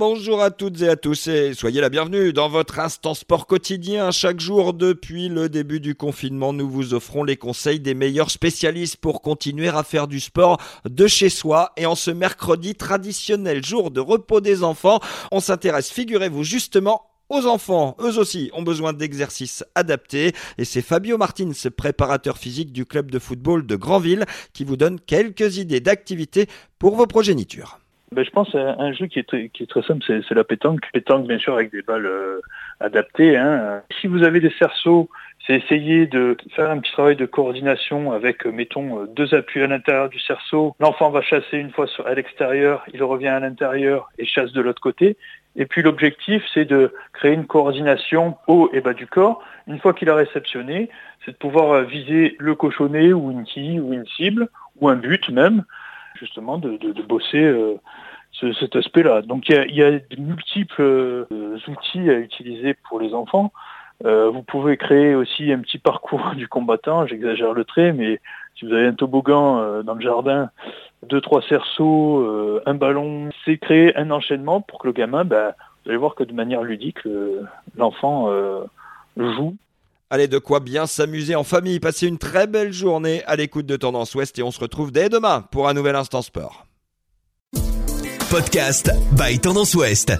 Bonjour à toutes et à tous et soyez la bienvenue dans votre instant sport quotidien. Chaque jour depuis le début du confinement, nous vous offrons les conseils des meilleurs spécialistes pour continuer à faire du sport de chez soi. Et en ce mercredi traditionnel jour de repos des enfants, on s'intéresse, figurez-vous justement, aux enfants, eux aussi, ont besoin d'exercices adaptés. Et c'est Fabio Martins, préparateur physique du club de football de Granville, qui vous donne quelques idées d'activités pour vos progénitures. Ben, je pense à un jeu qui est très, simple, c'est la pétanque. Pétanque, bien sûr, avec des balles euh, adaptées. Hein. Si vous avez des cerceaux, c'est essayer de faire un petit travail de coordination avec, euh, mettons, euh, deux appuis à l'intérieur du cerceau. L'enfant va chasser une fois à l'extérieur, il revient à l'intérieur et chasse de l'autre côté. Et puis l'objectif, c'est de créer une coordination haut et bas du corps. Une fois qu'il a réceptionné, c'est de pouvoir viser le cochonnet ou une quille ou une cible ou un but même justement de, bosser euh, cet aspect-là. Donc il y a, de multiples euh, outils à utiliser pour les enfants. Euh, vous pouvez créer aussi un petit parcours du combattant, j'exagère le trait, mais si vous avez un toboggan dans le jardin, deux, trois cerceaux, un ballon, c'est créer un enchaînement pour que le gamin, ben, vous allez voir que de manière ludique, l'enfant joue Allez, de quoi bien s'amuser en famille, passer une très belle journée à l'écoute de Tendance Ouest et on se retrouve dès demain pour un nouvel Instant Sport. Podcast by Tendance Ouest.